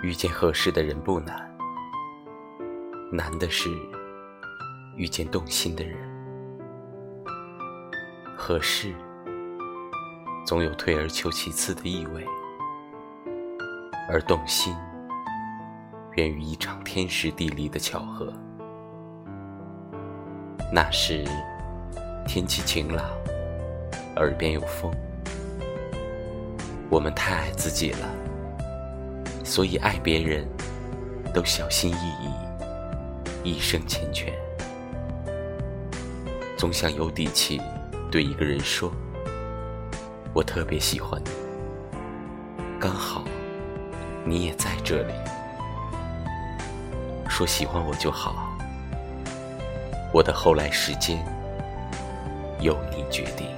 遇见合适的人不难，难的是遇见动心的人。合适总有退而求其次的意味，而动心源于一场天时地利的巧合。那时天气晴朗，耳边有风，我们太爱自己了。所以爱别人，都小心翼翼，一生缱绻。总想有底气对一个人说：“我特别喜欢你。”刚好你也在这里，说喜欢我就好。我的后来时间由你决定。